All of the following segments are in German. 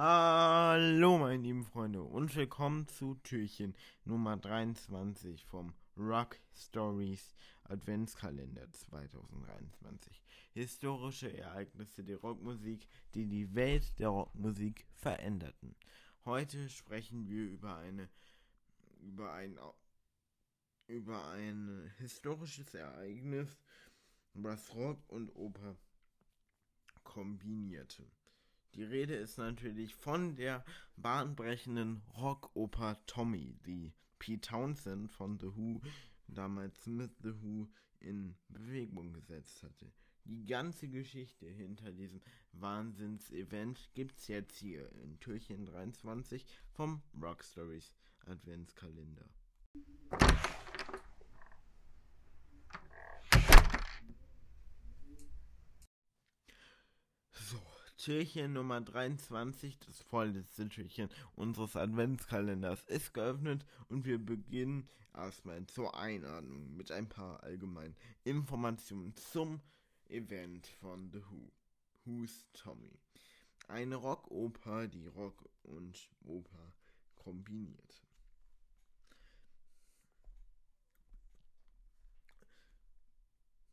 Hallo meine lieben Freunde und willkommen zu Türchen Nummer 23 vom Rock Stories Adventskalender 2023. Historische Ereignisse der Rockmusik, die die Welt der Rockmusik veränderten. Heute sprechen wir über eine über ein über ein historisches Ereignis, was Rock und Oper kombinierte. Die Rede ist natürlich von der bahnbrechenden Rockoper Tommy, die Pete Townsend von The Who damals mit The Who in Bewegung gesetzt hatte. Die ganze Geschichte hinter diesem Wahnsinns-Event gibt's jetzt hier in Türchen 23 vom Rock Stories Adventskalender. Türchen Nummer 23, das vorletzte Türchen unseres Adventskalenders, ist geöffnet und wir beginnen erstmal zur Einordnung mit ein paar allgemeinen Informationen zum Event von The Who. Who's Tommy? Eine Rockoper, die Rock und Oper kombiniert.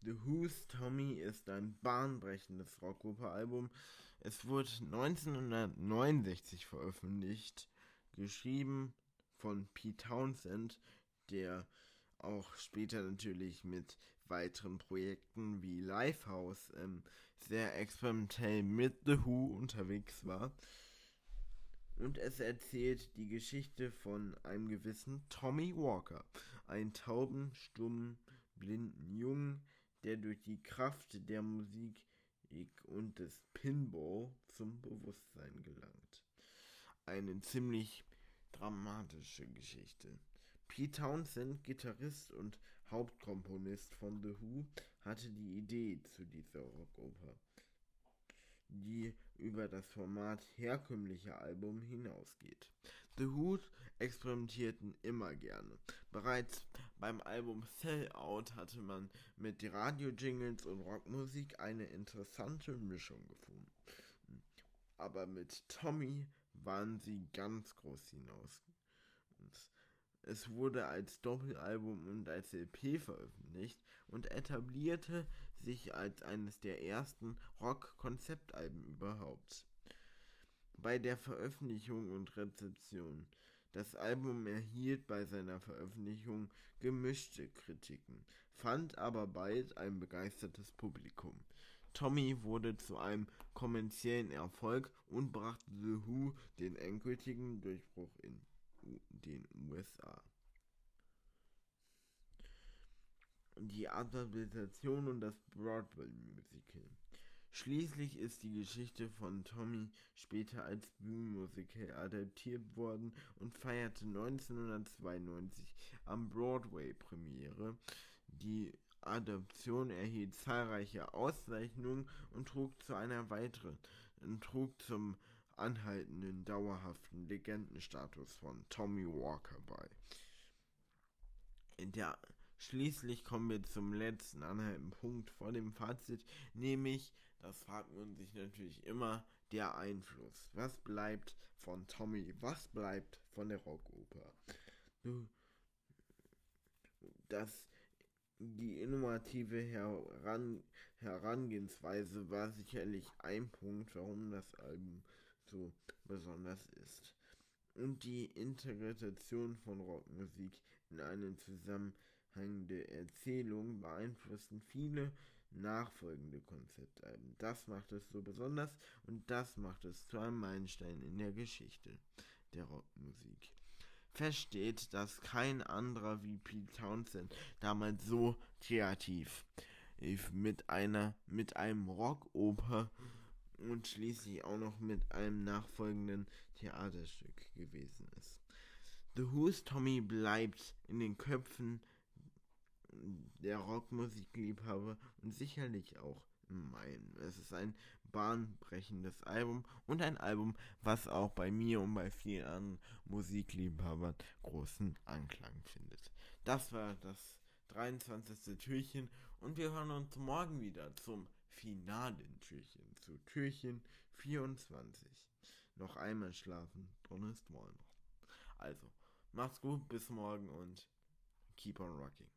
The Who's Tommy ist ein bahnbrechendes Rockoper-Album, es wurde 1969 veröffentlicht, geschrieben von Pete Townsend, der auch später natürlich mit weiteren Projekten wie Lifehouse ähm, sehr experimentell mit The Who unterwegs war. Und es erzählt die Geschichte von einem gewissen Tommy Walker, ein tauben, stummen, blinden Jungen, der durch die Kraft der Musik und des Pinball zum Bewusstsein gelangt. Eine ziemlich dramatische Geschichte. Pete Townsend, Gitarrist und Hauptkomponist von The Who, hatte die Idee zu dieser Rockoper, die über das Format herkömmlicher Album hinausgeht. The Who experimentierten immer gerne. Bereits beim Album Sell Out hatte man mit Radio-Jingles und Rockmusik eine interessante Mischung gefunden. Aber mit Tommy waren sie ganz groß hinaus. Es wurde als Doppelalbum und als LP veröffentlicht und etablierte sich als eines der ersten Rock-Konzeptalben überhaupt. Bei der Veröffentlichung und Rezeption das Album erhielt bei seiner Veröffentlichung gemischte Kritiken, fand aber bald ein begeistertes Publikum. Tommy wurde zu einem kommerziellen Erfolg und brachte The Who den endgültigen Durchbruch in den USA. Die Adaptation und das Broadway-Musical Schließlich ist die Geschichte von Tommy später als Bühnenmusical adaptiert worden und feierte 1992 am Broadway Premiere. Die Adaption erhielt zahlreiche Auszeichnungen und trug zu einer weiteren, trug zum anhaltenden, dauerhaften Legendenstatus von Tommy Walker bei. In Schließlich kommen wir zum letzten anhaltenden Punkt vor dem Fazit, nämlich das fragt man sich natürlich immer, der Einfluss. Was bleibt von Tommy? Was bleibt von der Rockoper? Das die innovative Heran Herangehensweise war sicherlich ein Punkt, warum das Album so besonders ist. Und die Interpretation von Rockmusik in eine zusammenhängende Erzählung beeinflussten viele nachfolgende Konzeptalben. Das macht es so besonders und das macht es zu einem Meilenstein in der Geschichte der Rockmusik. Versteht, dass kein anderer wie Pete Townsend damals so kreativ mit einer mit einem Rockoper und schließlich auch noch mit einem nachfolgenden Theaterstück gewesen ist. The Who's Tommy bleibt in den Köpfen der Rockmusikliebhaber und sicherlich auch in meinen. Es ist ein bahnbrechendes Album und ein Album, was auch bei mir und bei vielen anderen Musikliebhabern großen Anklang findet. Das war das 23. Türchen und wir hören uns morgen wieder zum finalen Türchen, zu Türchen 24. Noch einmal schlafen, dann ist noch. Also, macht's gut, bis morgen und keep on rocking.